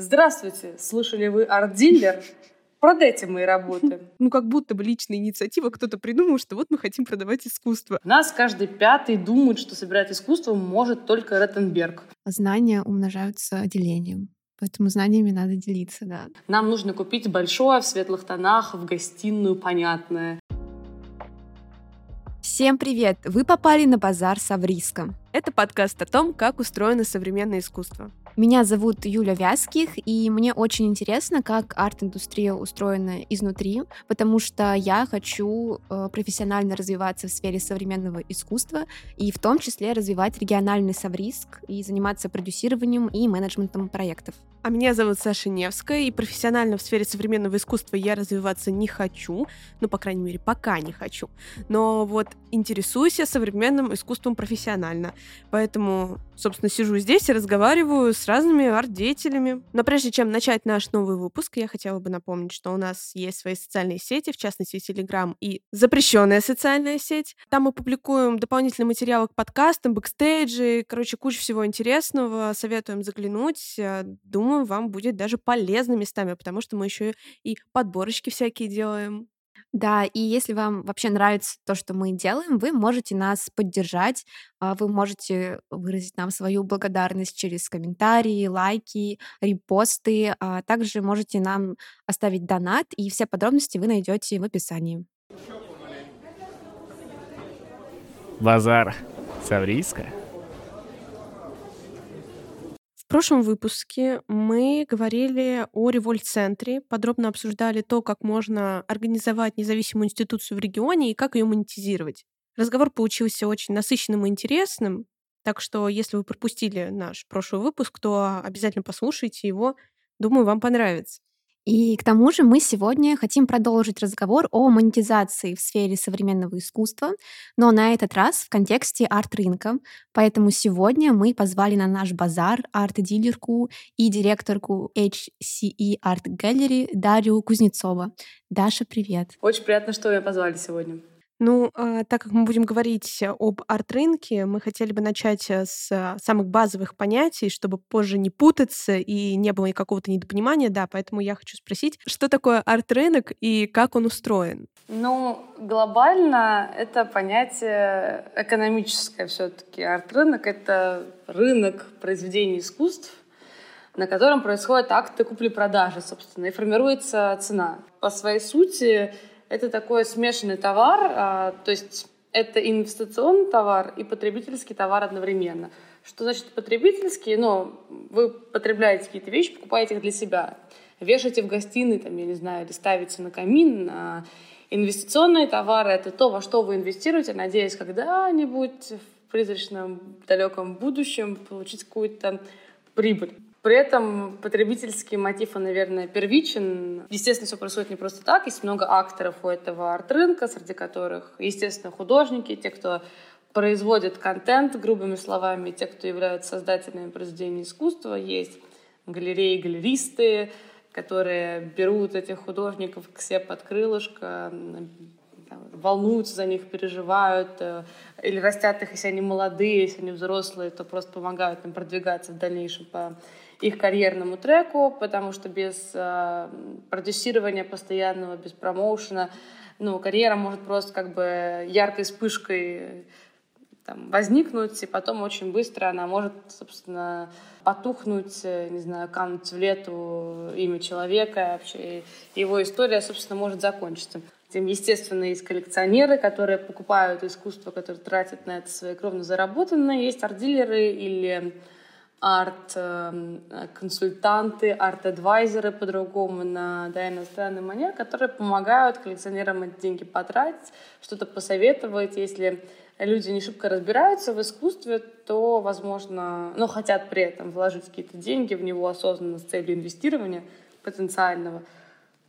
Здравствуйте! Слышали вы арт-дилер? Продайте мои работы. Ну, как будто бы личная инициатива, кто-то придумал, что вот мы хотим продавать искусство. Нас каждый пятый думает, что собирать искусство может только Ротенберг. Знания умножаются делением. Поэтому знаниями надо делиться, да. Нам нужно купить большое в светлых тонах, в гостиную понятное. Всем привет! Вы попали на базар с Авриском. Это подкаст о том, как устроено современное искусство. Меня зовут Юля Вязких, и мне очень интересно, как арт-индустрия устроена изнутри, потому что я хочу э, профессионально развиваться в сфере современного искусства и в том числе развивать региональный совриск и заниматься продюсированием и менеджментом проектов. А меня зовут Саша Невская, и профессионально в сфере современного искусства я развиваться не хочу, ну, по крайней мере, пока не хочу. Но вот интересуюсь я современным искусством профессионально, поэтому, собственно, сижу здесь и разговариваю с разными арт-деятелями. Но прежде чем начать наш новый выпуск, я хотела бы напомнить, что у нас есть свои социальные сети, в частности, Telegram и запрещенная социальная сеть. Там мы публикуем дополнительные материалы к подкастам, бэкстейджи, короче, куча всего интересного. Советуем заглянуть. Думаю, думаю, вам будет даже полезно местами, потому что мы еще и подборочки всякие делаем. Да, и если вам вообще нравится то, что мы делаем, вы можете нас поддержать, а, вы можете выразить нам свою благодарность через комментарии, лайки, репосты, а также можете нам оставить донат, и все подробности вы найдете в описании. Базар Саврийска в прошлом выпуске мы говорили о револьт-центре, подробно обсуждали то, как можно организовать независимую институцию в регионе и как ее монетизировать. Разговор получился очень насыщенным и интересным, так что если вы пропустили наш прошлый выпуск, то обязательно послушайте его. Думаю, вам понравится. И к тому же мы сегодня хотим продолжить разговор о монетизации в сфере современного искусства, но на этот раз в контексте арт-рынка. Поэтому сегодня мы позвали на наш базар арт-дилерку и директорку HCE Art Gallery Дарью Кузнецова. Даша, привет. Очень приятно, что меня позвали сегодня. Ну, а, так как мы будем говорить об арт-рынке, мы хотели бы начать э, с а, самых базовых понятий, чтобы позже не путаться и не было какого-то недопонимания. Да, поэтому я хочу спросить, что такое арт-рынок и как он устроен? Ну, глобально это понятие экономическое все-таки. Арт-рынок — это рынок произведений искусств, на котором происходят акты купли-продажи, собственно, и формируется цена. По своей сути, это такой смешанный товар, а, то есть это инвестиционный товар и потребительский товар одновременно. Что значит потребительский? Ну, вы потребляете какие-то вещи, покупаете их для себя. Вешаете в гостиной, там, я не знаю, или ставите на камин. А инвестиционные товары — это то, во что вы инвестируете, надеясь когда-нибудь в призрачном далеком будущем получить какую-то прибыль. При этом потребительский мотив, он, наверное, первичен. Естественно, все происходит не просто так. Есть много акторов у этого арт-рынка, среди которых, естественно, художники, те, кто производит контент, грубыми словами, те, кто являются создателями произведений искусства. Есть галереи, галеристы, которые берут этих художников к себе под крылышко, волнуются за них, переживают, э, или растят их, если они молодые, если они взрослые, то просто помогают им продвигаться в дальнейшем по их карьерному треку, потому что без э, продюсирования постоянного, без промоушена, ну, карьера может просто как бы яркой вспышкой там, возникнуть, и потом очень быстро она может, собственно, потухнуть, э, не знаю, кануть в лету имя человека, вообще его история, собственно, может закончиться. Тем, естественно, есть коллекционеры, которые покупают искусство, которые тратят на это свои кровно заработанные. Есть арт-дилеры или арт-консультанты, арт-адвайзеры по-другому на да, иностранный манер, которые помогают коллекционерам эти деньги потратить, что-то посоветовать. Если люди не шибко разбираются в искусстве, то, возможно, ну, хотят при этом вложить какие-то деньги в него осознанно с целью инвестирования потенциального,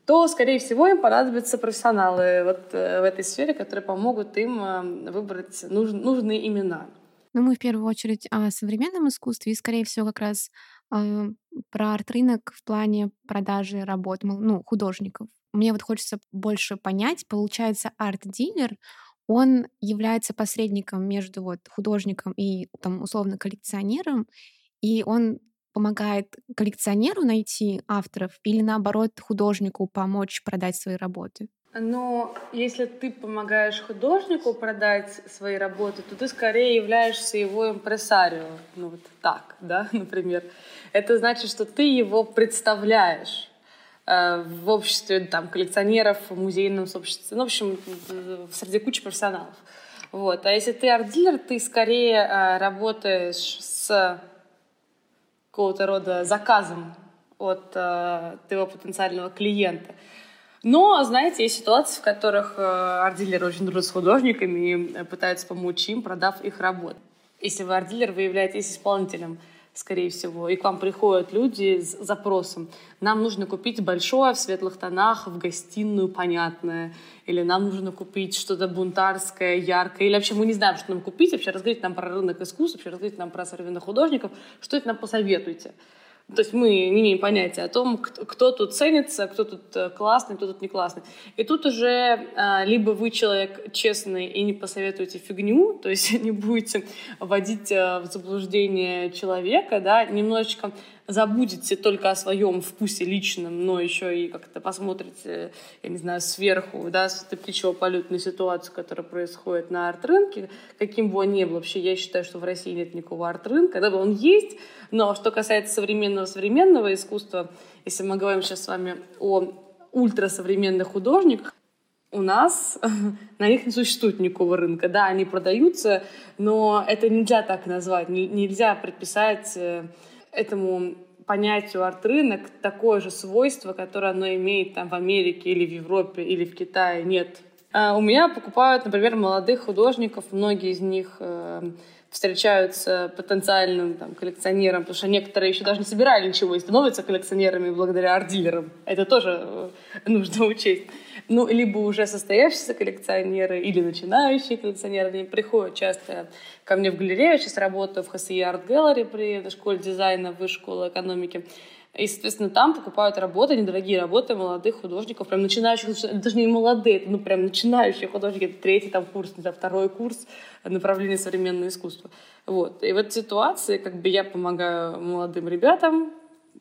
то, скорее всего, им понадобятся профессионалы вот э, в этой сфере, которые помогут им э, выбрать нуж- нужные имена. Ну, мы в первую очередь о современном искусстве и, скорее всего, как раз э, про арт-рынок в плане продажи работ, ну, художников. Мне вот хочется больше понять, получается, арт-дилер, он является посредником между вот художником и там условно коллекционером, и он помогает коллекционеру найти авторов или наоборот художнику помочь продать свои работы? Но если ты помогаешь художнику продать свои работы, то ты скорее являешься его импресарио. Ну вот так, да, например. Это значит, что ты его представляешь э, в обществе там, коллекционеров, в музейном сообществе, ну, в общем, среди кучи профессионалов. Вот. А если ты арт-дилер, ты скорее э, работаешь с какого-то рода заказом от э, твоего потенциального клиента. Но, знаете, есть ситуации, в которых э, арт-дилеры очень дружат с художниками и э, пытаются помочь им, продав их работу. Если вы арт-дилер, вы являетесь исполнителем скорее всего, и к вам приходят люди с запросом. Нам нужно купить большое в светлых тонах, в гостиную понятное, или нам нужно купить что-то бунтарское, яркое, или вообще мы не знаем, что нам купить, вообще разговаривать нам про рынок искусств, вообще разговаривать нам про современных художников, что это нам посоветуете. То есть мы не имеем понятия о том, кто, тут ценится, кто тут э, классный, кто тут не классный. И тут уже а, либо вы человек честный и не посоветуете фигню, то есть не будете вводить а, в заблуждение человека, да, немножечко забудете только о своем вкусе личном, но еще и как-то посмотрите, я не знаю, сверху, да, с птичьего полета на ситуацию, которая происходит на арт-рынке, каким бы он ни был. Вообще, я считаю, что в России нет никакого арт-рынка. Да, он есть, но что касается современного современного искусства, если мы говорим сейчас с вами о ультрасовременных художниках, у нас на них не существует никакого рынка. Да, они продаются, но это нельзя так назвать. Нельзя предписать э, этому понятию арт-рынок такое же свойство, которое оно имеет там в Америке или в Европе или в Китае. Нет. А у меня покупают, например, молодых художников. Многие из них э, встречаются потенциальным там, коллекционерам, потому что некоторые еще даже не собирали ничего и становятся коллекционерами благодаря арт-дилерам. Это тоже э, нужно учесть ну, либо уже состоявшиеся коллекционеры или начинающие коллекционеры, они приходят часто ко мне в галерею, сейчас работаю в ХСИ Art Gallery при школе дизайна, в школе экономики, и, соответственно, там покупают работы, недорогие работы молодых художников, прям начинающих, даже не молодые, это, ну, прям начинающие художники, это третий там курс, не знаю, второй курс направления современного искусства. Вот. И в этой ситуации как бы я помогаю молодым ребятам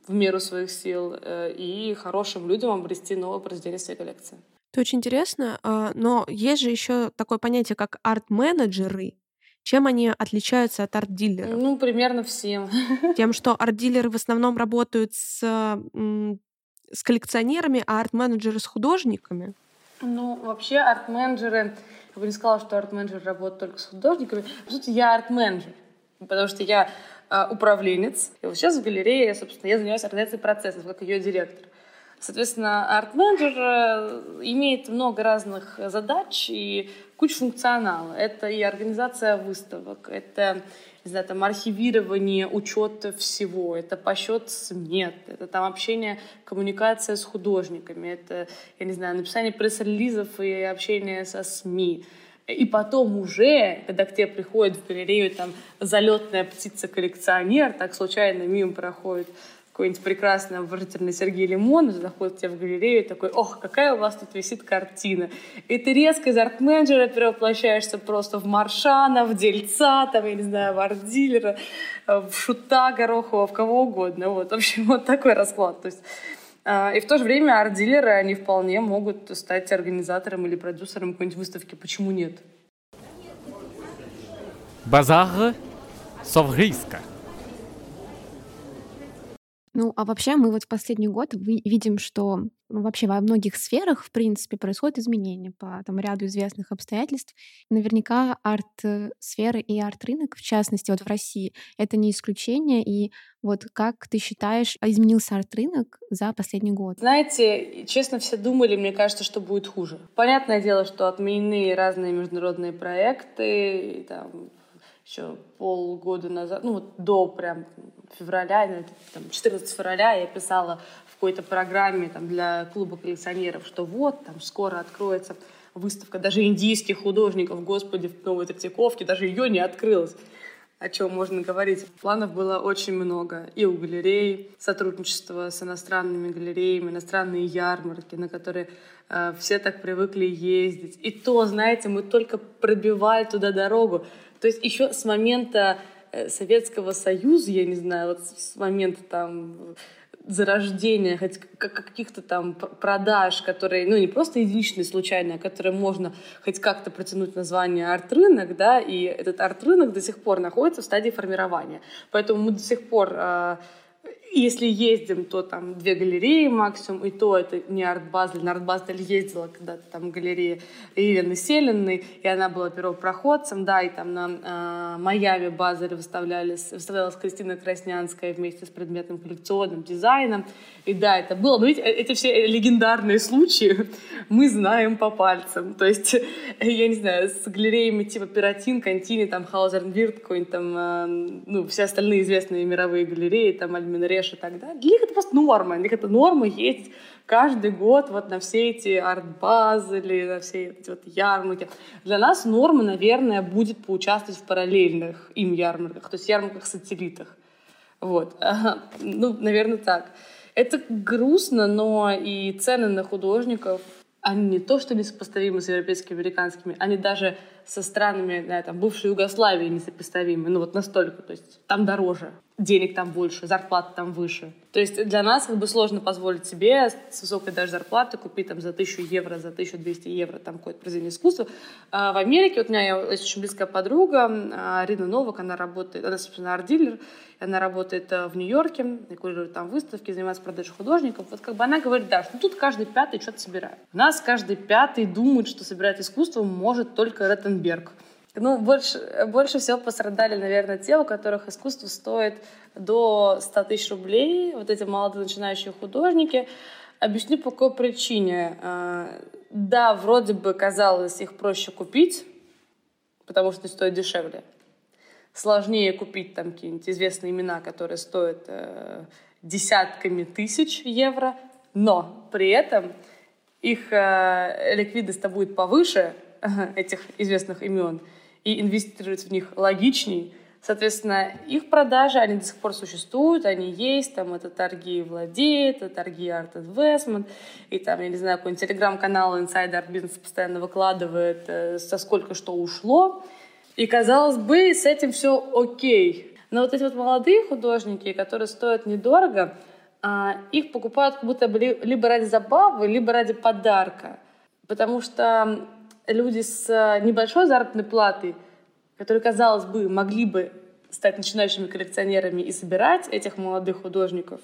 в меру своих сил э, и хорошим людям обрести новое произведение своей коллекции. Это очень интересно, а, но есть же еще такое понятие, как арт-менеджеры. Чем они отличаются от арт-дилеров? Ну, примерно всем. Тем, что арт-дилеры в основном работают с, с коллекционерами, а арт-менеджеры с художниками. Ну, вообще арт-менеджеры, я бы не сказала, что арт-менеджер работает только с художниками. По сути, я арт-менеджер, потому что я управленец. И вот сейчас в галерее, собственно, я занимаюсь организацией процессов, как ее директор. Соответственно, арт-менеджер э, имеет много разных задач и кучу функционала. Это и организация выставок, это не знаю, там, архивирование, учет всего, это посчет смет, это там общение, коммуникация с художниками, это, я не знаю, написание пресс-релизов и общение со СМИ. И потом уже, когда к тебе приходит в галерею там залетная птица-коллекционер, так случайно мимо проходит какой-нибудь прекрасный обворожительный Сергей Лимон заходит к тебе в галерею и такой, ох, какая у вас тут висит картина. И ты резко из арт-менеджера перевоплощаешься просто в Маршана, в Дельца, там, я не знаю, в арт-дилера, в Шута Горохова, в кого угодно. Вот, в общем, вот такой расклад. То есть и в то же время арт-дилеры, они вполне могут стать организатором или продюсером какой-нибудь выставки. Почему нет? Базар Совриска. Ну, а вообще мы вот в последний год видим, что ну, вообще во многих сферах, в принципе, происходят изменения по там, ряду известных обстоятельств. Наверняка арт-сфера и арт-рынок, в частности, вот в России, это не исключение. И вот как ты считаешь, изменился арт-рынок за последний год? Знаете, честно, все думали, мне кажется, что будет хуже. Понятное дело, что отменены разные международные проекты, там, еще полгода назад, ну вот до прям февраля, там, 14 февраля я писала какой-то программе там, для клуба коллекционеров, что вот, там скоро откроется выставка даже индийских художников, господи, в Новой Третьяковке, даже ее не открылась. О чем можно говорить? Планов было очень много. И у галерей, сотрудничество с иностранными галереями, иностранные ярмарки, на которые э, все так привыкли ездить. И то, знаете, мы только пробивали туда дорогу. То есть еще с момента э, Советского Союза, я не знаю, вот с момента там зарождения каких-то там продаж, которые, ну, не просто единичные, случайные, а которые можно хоть как-то протянуть название арт-рынок, да, и этот арт-рынок до сих пор находится в стадии формирования. Поэтому мы до сих пор э, если ездим, то там две галереи максимум, и то это не арт-базель. На арт-базель ездила когда-то там галерея Елены Селиной, и она была первопроходцем, да, и там на э, Майами Базеле выставлялись, выставлялась Кристина Краснянская вместе с предметным коллекционным дизайном. И да, это было. Но видите, э, эти все легендарные случаи мы знаем по пальцам. То есть, я не знаю, с галереями типа Пиратин, Контини, там Хаузернвирт, какой-нибудь там, э, ну, все остальные известные мировые галереи, там Альмин Реш и так далее. Для них это просто норма. Для них это норма есть каждый год вот на все эти арт-базы или на все эти вот ярмарки. Для нас норма, наверное, будет поучаствовать в параллельных им ярмарках, то есть ярмарках-сателлитах. Вот. Ну, наверное, так. Это грустно, но и цены на художников, они не то что несопоставимы с европейскими, американскими, они даже со странами, да, там, бывшей Югославии несопоставимы, ну вот настолько, то есть там дороже денег там больше, зарплата там выше. То есть для нас как бы сложно позволить себе с высокой даже зарплаты купить там за 1000 евро, за 1200 евро там какое-то произведение искусства. А в Америке, вот у меня есть очень близкая подруга, Арина Новак, она работает, она, собственно, арт-дилер, она работает э, в Нью-Йорке, курирует там выставки, занимается продажей художников. Вот как бы она говорит, да, что тут каждый пятый что-то собирает. У нас каждый пятый думает, что собирать искусство может только Реттенберг. Ну, больше, больше всего пострадали, наверное, те, у которых искусство стоит до 100 тысяч рублей, вот эти молодые начинающие художники. Объясню, по какой причине. А, да, вроде бы казалось, их проще купить, потому что стоит дешевле. Сложнее купить там какие-нибудь известные имена, которые стоят э, десятками тысяч евро, но при этом их э, ликвидность будет повыше этих известных имен, и инвестировать в них логичней. Соответственно, их продажи, они до сих пор существуют, они есть, там это торги владеет, это торги Art Investment, и там, я не знаю, какой-нибудь телеграм-канал Inside Art Business постоянно выкладывает, э, со сколько что ушло. И, казалось бы, с этим все окей. Но вот эти вот молодые художники, которые стоят недорого, а, их покупают как будто бы либо ради забавы, либо ради подарка. Потому что люди с э, небольшой заработной платой, которые, казалось бы, могли бы стать начинающими коллекционерами и собирать этих молодых художников,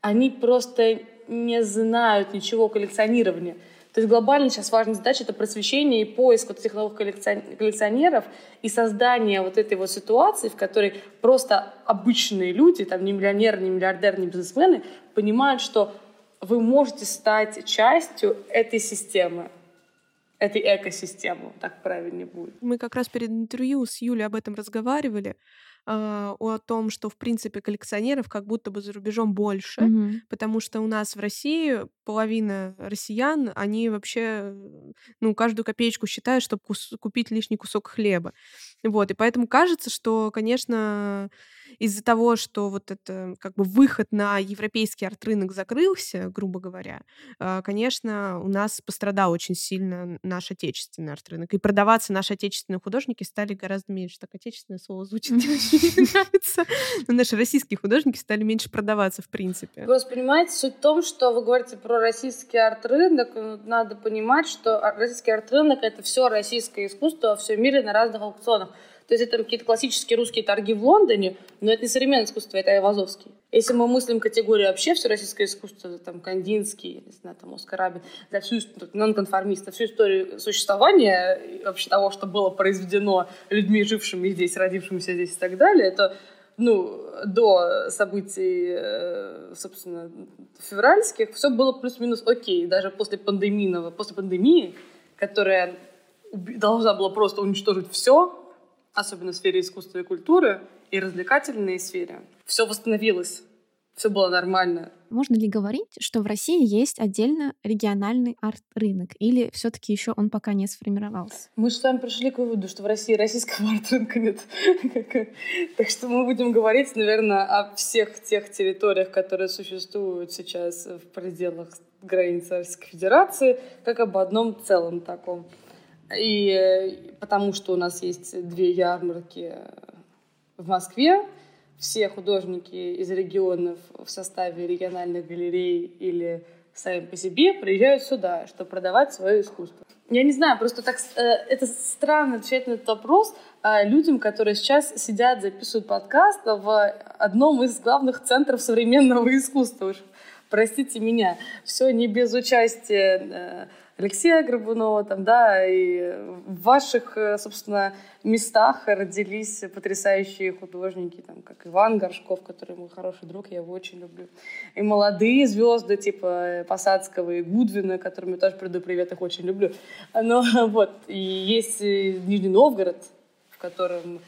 они просто не знают ничего о коллекционировании. То есть глобально сейчас важная задача — это просвещение и поиск вот этих новых коллекционеров и создание вот этой вот ситуации, в которой просто обычные люди, там не миллионеры, не миллиардеры, не бизнесмены, понимают, что вы можете стать частью этой системы этой экосистемы, так правильнее будет. Мы как раз перед интервью с Юлей об этом разговаривали, э, о том, что, в принципе, коллекционеров как будто бы за рубежом больше, mm-hmm. потому что у нас в России половина россиян, они вообще, ну, каждую копеечку считают, чтобы кус- купить лишний кусок хлеба. Вот, и поэтому кажется, что, конечно, из-за того, что вот это как бы выход на европейский арт-рынок закрылся, грубо говоря, а, конечно, у нас пострадал очень сильно наш отечественный арт-рынок. И продаваться наши отечественные художники стали гораздо меньше. Так отечественное слово звучит не очень нравится. Но наши российские художники стали меньше продаваться в принципе. Просто понимаете, суть в том, что вы говорите про российский арт-рынок. Ну, надо понимать, что российский арт-рынок — это все российское искусство во всем мире на разных аукционах. То есть это какие-то классические русские торги в Лондоне, но это не современное искусство, это Айвазовский. Если мы мыслим категорию вообще все российское искусство, там Кандинский, не знаю, там Оскар Абин, за всю нонконформиста, всю историю существования вообще того, что было произведено людьми, жившими здесь, родившимися здесь и так далее, это ну, до событий, э, собственно, февральских, все было плюс-минус окей. Даже после пандемийного, после пандемии, которая должна была просто уничтожить все, особенно в сфере искусства и культуры и развлекательной сфере, все восстановилось, все было нормально. Можно ли говорить, что в России есть отдельно региональный арт-рынок? Или все таки еще он пока не сформировался? Мы же с вами пришли к выводу, что в России российского арт-рынка нет. Так что мы будем говорить, наверное, о всех тех территориях, которые существуют сейчас в пределах границ Российской Федерации, как об одном целом таком. И потому что у нас есть две ярмарки В Москве все художники из регионов в составе региональных галерей или сами по себе приезжают сюда, чтобы продавать свое искусство. Я не знаю, просто так э, это странно отвечать на этот вопрос э, людям, которые сейчас сидят, записывают подкаст в одном из главных центров современного искусства. Уж простите меня, все не без участия э, Алексея Горбунова, там, да, и в ваших, э, собственно, местах родились потрясающие художники, там, как Иван Горшков, который мой хороший друг, я его очень люблю. И молодые звезды, типа Посадского и Гудвина, которым я тоже приду привет, их очень люблю. Но вот, и есть э, Нижний Новгород, в котором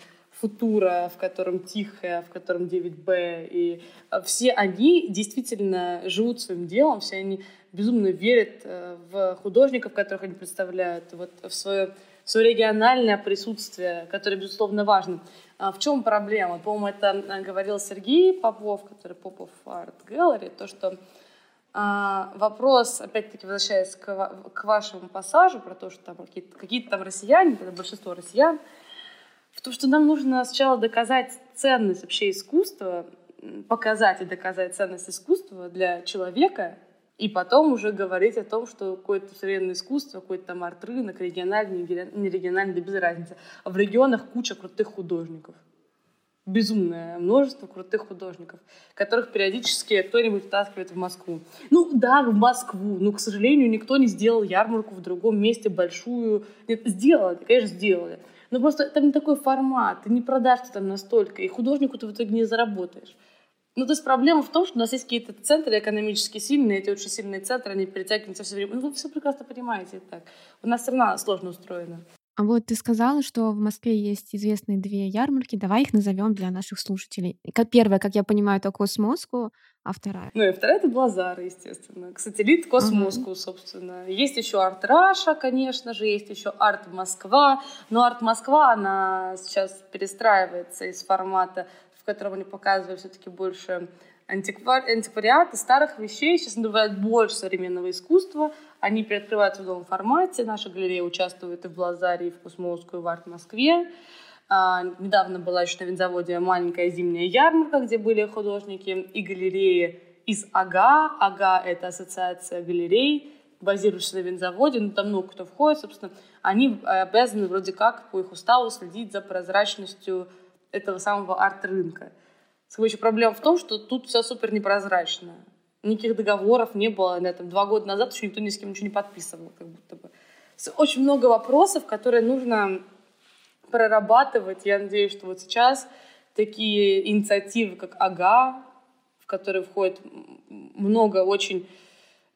Футура, в котором Тихая, в котором 9Б. И э, все они действительно живут своим делом, все они безумно верят э, в художников, которых они представляют, вот в свое, в свое региональное присутствие, которое, безусловно, важно. А в чем проблема? По-моему, это э, говорил Сергей Попов, который Попов Art Gallery, то, что а, вопрос, опять-таки, возвращаясь к, к вашему пассажу, про то, что там какие-то, какие там россияне, большинство россиян, в том, что нам нужно сначала доказать ценность вообще искусства, показать и доказать ценность искусства для человека, и потом уже говорить о том, что какое-то современное искусство, какой-то там арт-рынок, региональный, не региональный, да без разницы. А в регионах куча крутых художников. Безумное множество крутых художников, которых периодически кто-нибудь втаскивает в Москву. Ну да, в Москву, но, к сожалению, никто не сделал ярмарку в другом месте большую. Нет, сделали, конечно, сделали. Но просто там не такой формат, ты не продашь там настолько, и художнику ты в итоге не заработаешь. Ну, то есть проблема в том, что у нас есть какие-то центры экономически сильные, эти очень сильные центры, они перетягиваются все время. Ну, вы все прекрасно понимаете так. У нас страна сложно устроена. А вот ты сказала, что в Москве есть известные две ярмарки. Давай их назовем для наших слушателей. Как первая, как я понимаю, это Космоску, а вторая? Ну и вторая это Блазар, естественно. Сателлит Cosmoscow, uh-huh. собственно. Есть еще Art Russia, конечно же, есть еще Арт Москва. Но Арт Москва, она сейчас перестраивается из формата в котором они показывают все-таки больше антиквар... антиквариата, старых вещей. Сейчас называют больше современного искусства. Они приоткрываются в новом формате. Наша галерея участвует и в Блазаре, и в Cosmoscow, и в Арт-Москве. А, недавно была еще на винзаводе маленькая зимняя ярмарка, где были художники и галереи из АГА. АГА — это ассоциация галерей, базирующихся на винзаводе, но там много кто входит, собственно. Они обязаны вроде как по их уставу следить за прозрачностью этого самого арт-рынка. Следующая проблема в том, что тут все супер непрозрачно. Никаких договоров не было. На этом два года назад еще никто ни с кем ничего не подписывал. Как будто бы. Очень много вопросов, которые нужно прорабатывать. Я надеюсь, что вот сейчас такие инициативы, как АГА, в которые входит много очень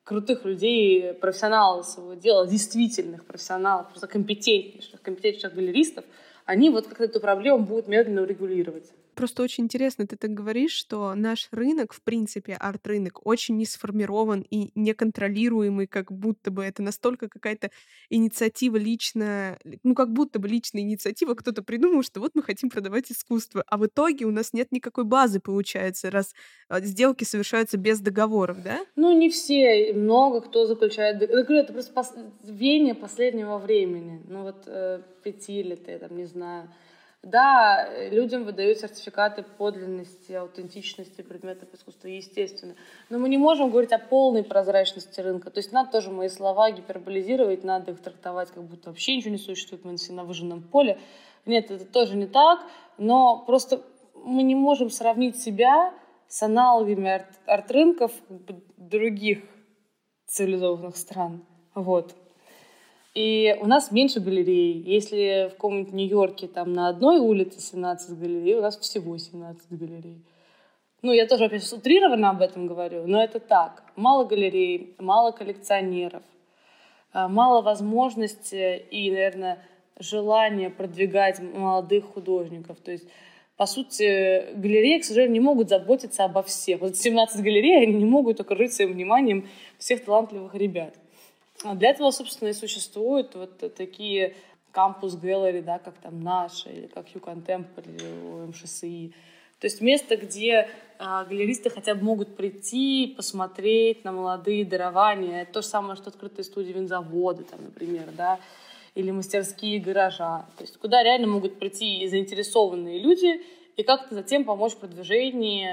крутых людей, профессионалов своего дела, действительных профессионалов, просто компетентнейших, компетентнейших галеристов – они вот как-то эту проблему будут медленно регулировать. Просто очень интересно, ты так говоришь, что наш рынок, в принципе, арт-рынок, очень не сформирован и неконтролируемый, как будто бы это настолько какая-то инициатива личная, ну, как будто бы личная инициатива, кто-то придумал, что вот мы хотим продавать искусство, а в итоге у нас нет никакой базы, получается, раз а, сделки совершаются без договоров, да? Ну, не все, много кто заключает договор. Это просто пос... веяние последнего времени, ну, вот э, пяти лет, я там не знаю, да, людям выдают сертификаты подлинности, аутентичности предметов искусства, естественно. Но мы не можем говорить о полной прозрачности рынка. То есть надо тоже мои слова гиперболизировать, надо их трактовать, как будто вообще ничего не существует, мы все на выжженном поле. Нет, это тоже не так, но просто мы не можем сравнить себя с аналогами арт- арт-рынков других цивилизованных стран. Вот. И у нас меньше галерей. Если в каком-нибудь Нью-Йорке там на одной улице 17 галерей, у нас всего 17 галерей. Ну, я тоже, опять утрированно об этом говорю, но это так. Мало галерей, мало коллекционеров, а, мало возможности и, наверное, желания продвигать молодых художников. То есть, по сути, галереи, к сожалению, не могут заботиться обо всех. Вот 17 галерей, они не могут окружить своим вниманием всех талантливых ребят. А для этого, собственно, и существуют вот такие кампус галереи, да, как там наша, или как Ю или МШСИ. То есть место, где а, галеристы хотя бы могут прийти, посмотреть на молодые дарования. Это то же самое, что открытые студии винзавода, там, например, да, или мастерские гаража. То есть куда реально могут прийти заинтересованные люди и как-то затем помочь в продвижении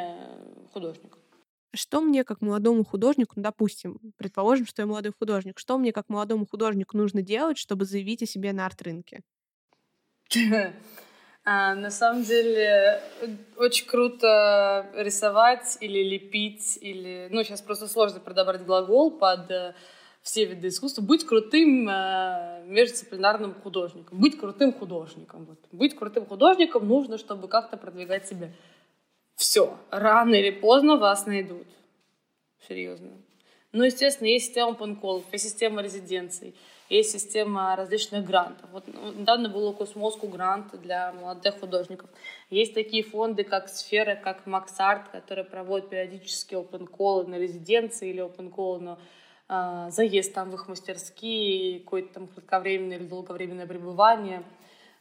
художника. Что мне как молодому художнику, ну, допустим, предположим, что я молодой художник, что мне как молодому художнику нужно делать, чтобы заявить о себе на арт-рынке? А, на самом деле очень круто рисовать или лепить, или... Ну, сейчас просто сложно подобрать глагол под э, все виды искусства. Быть крутым э, междисциплинарным художником. Быть крутым художником. Вот. Быть крутым художником нужно, чтобы как-то продвигать себя. Все. Рано или поздно вас найдут. Серьезно. Ну, естественно, есть система панколов, есть система резиденций есть система различных грантов. Вот ну, недавно был Космоску грант для молодых художников. Есть такие фонды, как Сфера, как Максарт, которые проводят периодически open call на резиденции или open call на э, заезд там в их мастерские, какое-то там кратковременное или долговременное пребывание.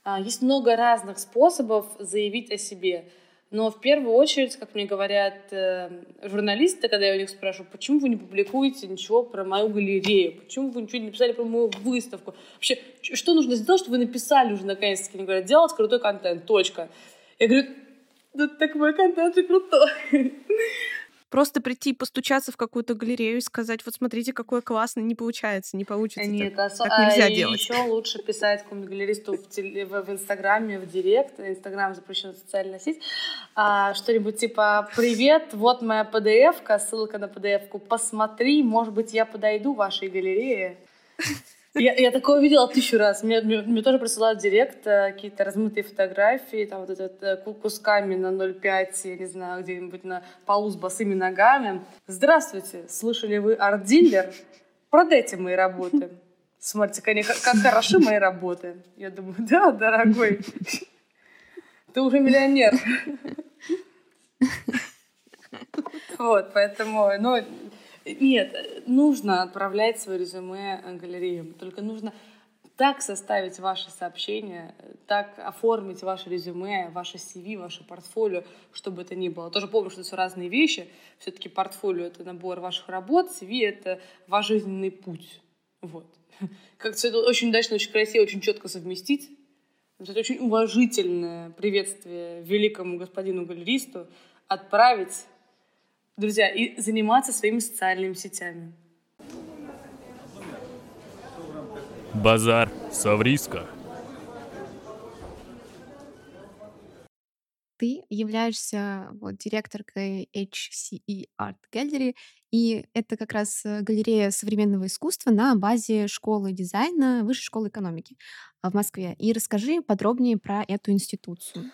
Э, есть много разных способов заявить о себе. Но в первую очередь, как мне говорят э, журналисты, когда я у них спрашиваю, почему вы не публикуете ничего про мою галерею, почему вы ничего не написали про мою выставку, вообще, что нужно сделать, чтобы вы написали уже наконец-таки, они говорят, делать крутой контент, точка. Я говорю, да так мой контент же крутой. Просто прийти и постучаться в какую-то галерею и сказать, вот смотрите, какой классный, не получается, не получится. Нет, так, а, так нельзя а делать. Еще лучше писать какому-нибудь галеристу в, теле, в, в Инстаграме, в Директ. Инстаграм запрещен социальная сеть. А, что-нибудь типа «Привет, вот моя PDF-ка, ссылка на PDF-ку, посмотри, может быть, я подойду в вашей галерее». Я, я такое видела тысячу раз. Мне, мне, мне тоже присылают директ э, какие-то размытые фотографии, там вот этот э, кусками на 0,5, я не знаю, где-нибудь на полу с босыми ногами. Здравствуйте, слышали вы арт-дилер? Продайте мои работы. Смотрите, как, как хороши мои работы. Я думаю, да, дорогой, ты уже миллионер. Вот, поэтому, ну, нет, нужно отправлять свое резюме галереям. Только нужно так составить ваше сообщение, так оформить ваше резюме, ваше CV, ваше портфолио, чтобы это ни было. Тоже помню, что это все разные вещи. Все-таки портфолио — это набор ваших работ, CV — это ваш жизненный путь. Вот. Как все это очень удачно, очень красиво, очень четко совместить. Это очень уважительное приветствие великому господину галеристу отправить друзья, и заниматься своими социальными сетями. Базар Савриска. Ты являешься вот, директоркой HCE Art Gallery, и это как раз э, галерея современного искусства на базе школы дизайна Высшей школы экономики в Москве. И расскажи подробнее про эту институцию.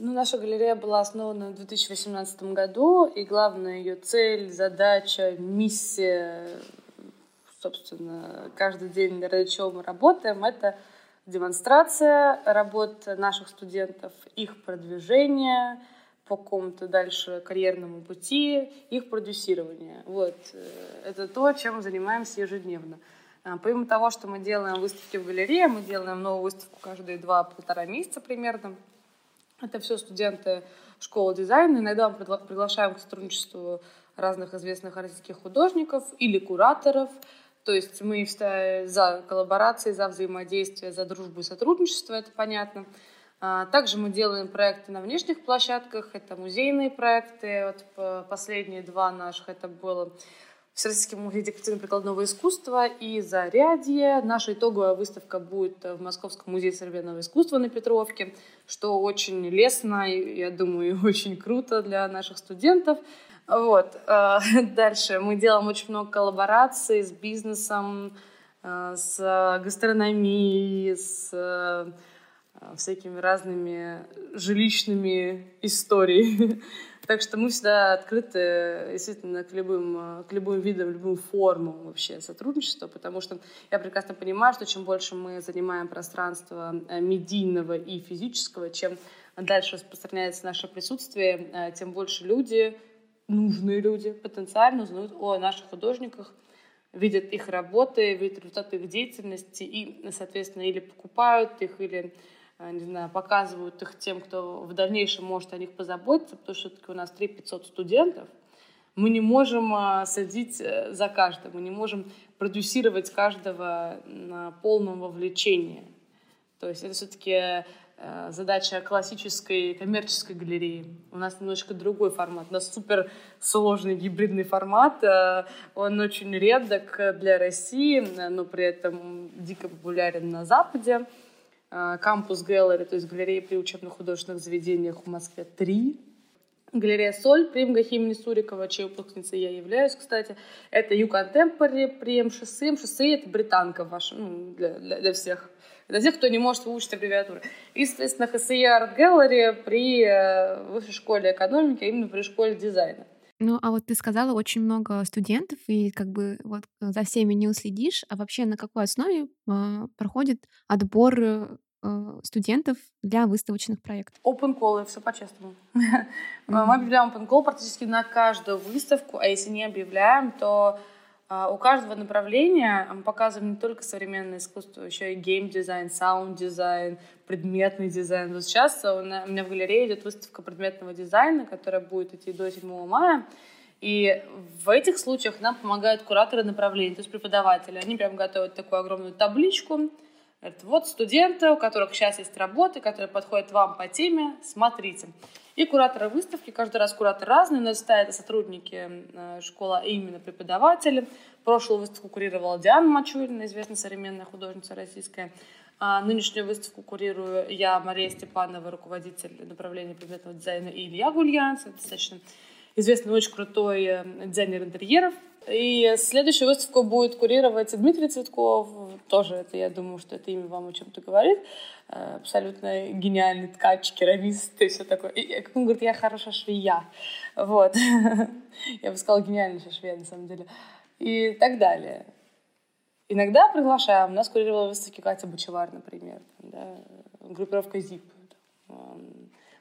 Ну, наша галерея была основана в 2018 году, и главная ее цель, задача, миссия, собственно, каждый день, ради чего мы работаем, это демонстрация работ наших студентов, их продвижение по какому-то дальше карьерному пути, их продюсирование. Вот. Э, это то, чем занимаемся ежедневно. А, помимо того, что мы делаем выставки в галерее, мы делаем новую выставку каждые два-полтора месяца примерно. Это все студенты школы дизайна. Иногда мы приглашаем к сотрудничеству разных известных российских художников или кураторов. То есть мы за коллаборации, за взаимодействие, за дружбу и сотрудничество, это понятно. А, также мы делаем проекты на внешних площадках, это музейные проекты. Вот последние два наших это было Всероссийский музей декоративно-прикладного искусства и Зарядье. Наша итоговая выставка будет в Московском музее современного искусства на Петровке, что очень лестно и, я думаю, очень круто для наших студентов. Вот. Э, дальше мы делаем очень много коллабораций с бизнесом, э, с гастрономией, с э, всякими разными жилищными историями. Так что мы всегда открыты действительно к любым, к любым видам, любым формам вообще сотрудничества, потому что я прекрасно понимаю, что чем больше мы занимаем пространство э, медийного и физического, чем дальше распространяется наше присутствие, э, тем больше люди, нужные люди, потенциально узнают о наших художниках, видят их работы, видят результаты их деятельности и, соответственно, или покупают их, или Э, не знаю, показывают их тем, кто в дальнейшем может о них позаботиться, потому что все-таки у нас 3 500 студентов, мы не можем э, садить э, за каждым, мы не можем продюсировать каждого на полном вовлечении. То есть это все-таки э, задача классической коммерческой галереи. У нас немножко другой формат. У нас супер сложный гибридный формат. Э, он очень редок для России, но при этом дико популярен на Западе. Кампус Гэллери, то есть галереи при учебных художественных заведениях в Москве три. Галерея «Соль» при МГХ имени Сурикова, чьей выпускницей я являюсь, кстати. Это Ю Контемпори при МШС. МШС — это британка ваша, ну, для, для, для всех. Для тех, кто не может выучить аббревиатуры. И, соответственно, ХСИ Арт Gallery при э, Высшей школе экономики, а именно при школе дизайна. Ну, а вот ты сказала очень много студентов, и как бы вот за всеми не уследишь. А вообще на какой основе э, проходит отбор э, Э, студентов для выставочных проектов? Open call, все по-честному. Мы объявляем open call практически на каждую выставку, а если не объявляем, то у каждого направления мы показываем не только современное искусство, еще и гейм-дизайн, саунд-дизайн, предметный дизайн. Вот сейчас у меня в галерее идет выставка предметного дизайна, которая будет идти до 7 мая. И в этих случаях нам помогают кураторы направлений, то есть преподаватели. Они прям готовят такую огромную табличку, Говорит, вот студенты, у которых сейчас есть работы, которые подходят вам по теме, смотрите. И кураторы выставки, каждый раз кураторы разные, но это сотрудники э, школы, а именно преподаватели. Прошлую выставку курировала Диана Мачурина, известная современная художница российская. А нынешнюю выставку курирую я, Мария Степанова, руководитель направления предметного дизайна, и Илья Гульянц, достаточно известный, очень крутой э, дизайнер интерьеров. И следующую выставку будет курировать Дмитрий Цветков. Тоже это, я думаю, что это имя вам о чем-то говорит. Э, абсолютно гениальный ткач, керамист и все такое. И, как он говорит, я хорошая швея. Вот. Я бы сказала, гениальнейшая швея, на самом деле. И так далее. Иногда приглашаем. У нас курировала выставки Катя Бочевар, например. Да, группировка ЗИП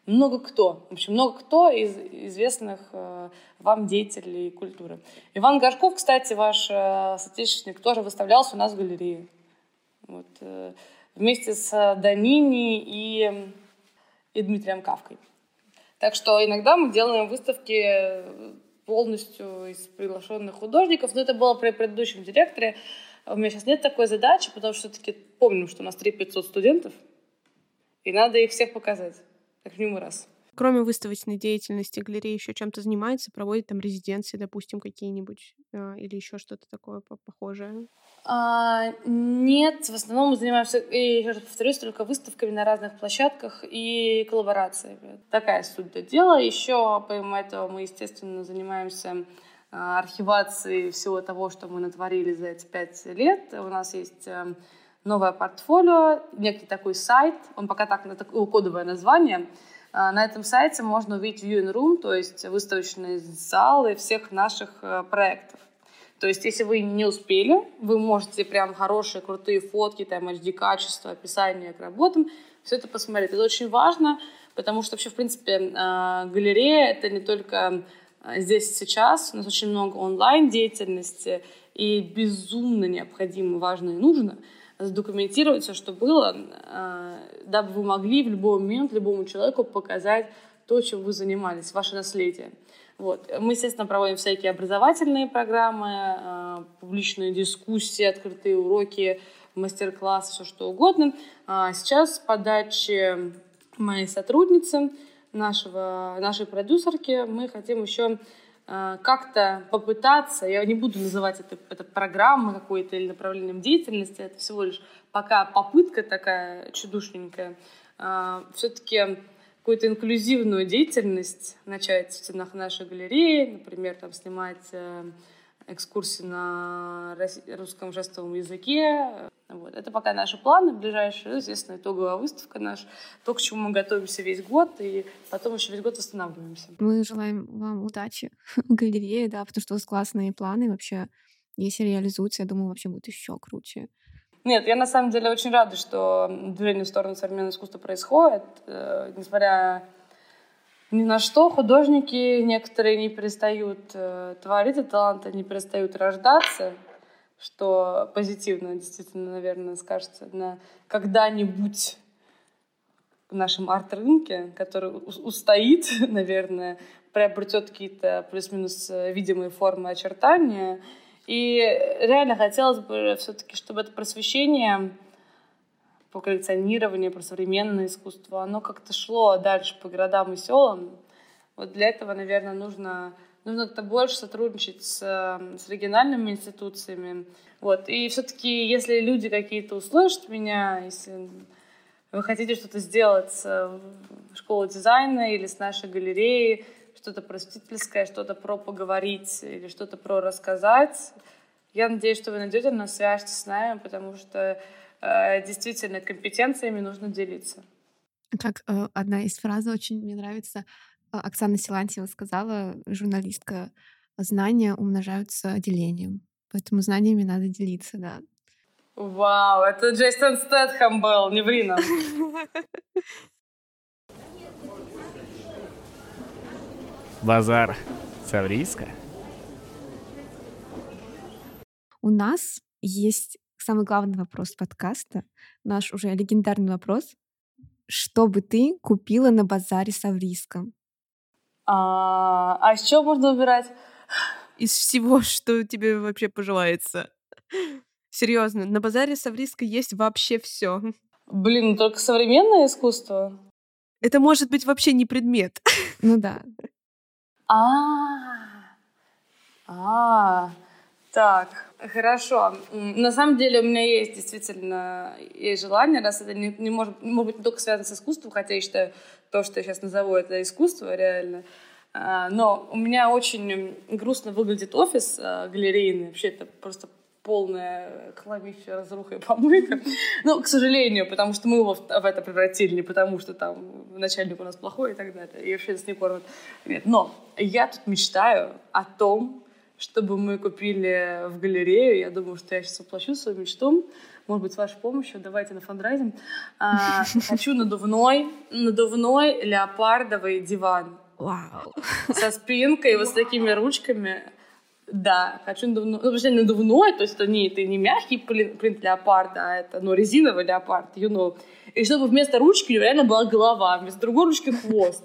много кто, в общем, много кто из известных э, вам деятелей культуры. Иван Горшков, кстати, ваш э, соотечественник, тоже выставлялся у нас в галерее. Вот, э, вместе с Данини и, и Дмитрием Кавкой. Так что иногда мы делаем выставки полностью из приглашенных художников, но это было при предыдущем директоре. У меня сейчас нет такой задачи, потому что все-таки помним, что у нас 3 студентов, и надо их всех показать как минимум раз. Кроме выставочной деятельности, галерея еще чем-то занимается, проводит там резиденции, допустим, какие-нибудь, э, или еще что-то такое похожее? А, нет, в основном мы занимаемся, и еще раз повторюсь, только выставками на разных площадках и коллаборациями. Такая суть дела. Еще, помимо этого, мы, естественно, занимаемся а, архивацией всего того, что мы натворили за эти пять лет. У нас есть эм, новое портфолио, некий такой сайт, он пока так, это кодовое название. А, на этом сайте можно увидеть viewing room, то есть выставочные залы всех наших э, проектов. То есть, если вы не успели, вы можете прям хорошие, крутые фотки, там, HD-качество, описание к работам, все это посмотреть. Это очень важно, потому что вообще, в принципе, а, галерея — это не только а, здесь и сейчас. У нас очень много онлайн-деятельности, и безумно необходимо, важно и нужно — задокументировать все, что было, а, дабы вы могли в любой момент любому человеку показать то, чем вы занимались, ваше наследие. Вот. Мы, естественно, проводим всякие образовательные программы, а, публичные дискуссии, открытые уроки, мастер-классы, все что угодно. А сейчас по даче моей сотрудницы, нашего, нашей продюсерки, мы хотим еще Э, как-то попытаться, я не буду называть это, это программой какой-то или направлением деятельности, это всего лишь пока попытка такая чудушненькая, э, все-таки какую-то инклюзивную деятельность начать в стенах нашей галереи, например, там снимать э, экскурсии на русском жестовом языке, вот. Это пока наши планы ближайшие, естественно, итоговая выставка наша, то, к чему мы готовимся весь год, и потом еще весь год восстанавливаемся. Мы желаем вам удачи в галерее, да, потому что у вас классные планы вообще. Если реализуются, я думаю, вообще будет еще круче. Нет, я на самом деле очень рада, что движение в сторону современного искусства происходит. Э, несмотря ни на что, художники некоторые не перестают э, творить, а таланты не перестают рождаться что позитивно действительно, наверное, скажется на когда-нибудь в нашем арт-рынке, который устоит, наверное, приобретет какие-то плюс-минус э, видимые формы очертания. И реально хотелось бы все-таки, чтобы это просвещение про коллекционирование, про современное искусство, оно как-то шло дальше по городам и селам. Вот для этого, наверное, нужно, нужно как-то больше сотрудничать с, с региональными институциями. Вот. И все-таки, если люди какие-то услышат меня, если вы хотите что-то сделать с школой дизайна или с нашей галереей, что-то просветительское, что-то про поговорить или что-то про рассказать, я надеюсь, что вы найдете нас, свяжетесь с нами, потому что действительно компетенциями нужно делиться. Как э, одна из фраз очень мне нравится, э, Оксана Силантьева сказала, журналистка, знания умножаются делением. Поэтому знаниями надо делиться, да. Вау, это Джейсон Стэтхэм был, не ври нам. Базар. Саврийска. У нас есть самый главный вопрос подкаста, наш уже легендарный вопрос. Что бы ты купила на базаре Саврийском? А, а из чего можно выбирать? Из всего, что тебе вообще пожелается. Серьезно, на базаре Савриска есть вообще все. Блин, ну только современное искусство. Это может быть вообще не предмет. Ну да. А, а, так, хорошо. На самом деле у меня есть действительно есть желание, раз это не, не может, может быть не только связано с искусством, хотя я считаю, то, что я сейчас назову, это искусство реально. А, но у меня очень грустно выглядит офис а, галерейный. Вообще это просто полная кровища, разруха и помойка. Ну, к сожалению, потому что мы его в это превратили, не потому что там начальник у нас плохой и так далее, и вообще нас не кормят. Нет. Но я тут мечтаю о том, чтобы мы купили в галерею. Я думаю, что я сейчас воплощу свою мечту. Может быть, с вашей помощью. Давайте на фандрайзинг. А, хочу надувной, надувной леопардовый диван. Вау. Со спинкой, вот с такими ручками. Да, хочу надувной. Ну, вообще надувной, то есть это не, это не мягкий принт леопарда, а это ну, резиновый леопард, you know. И чтобы вместо ручки реально была голова, вместо другой ручки хвост.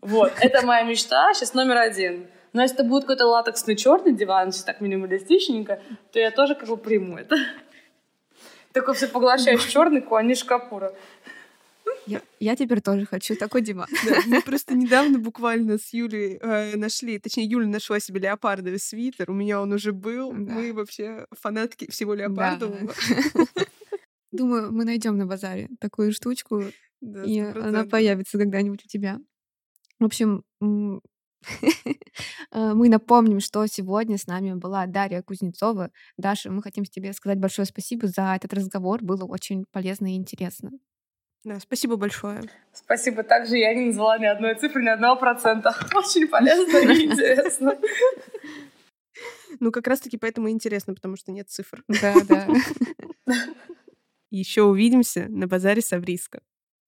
Вот, это моя мечта, сейчас номер один. Но если это будет какой-то латексный черный диван, сейчас так минималистичненько, то я тоже как бы приму это. Такой всепоглощающий черный Куаниш Капура. Я, я теперь тоже хочу такой диван. Да, мы просто недавно буквально с Юлей э, нашли, точнее, Юля нашла себе леопардовый свитер, у меня он уже был. Да. Мы вообще фанатки всего леопардового. Да. Думаю, мы найдем на базаре такую штучку, да, и она появится когда-нибудь у тебя. В общем, мы напомним, что сегодня с нами была Дарья Кузнецова. Даша, мы хотим тебе сказать большое спасибо за этот разговор. Было очень полезно и интересно. Да, спасибо большое. Спасибо. Также я не назвала ни одной цифры, ни одного процента. Очень полезно и интересно. Ну, как раз-таки поэтому интересно, потому что нет цифр. Да, да. Еще увидимся на базаре Савриска.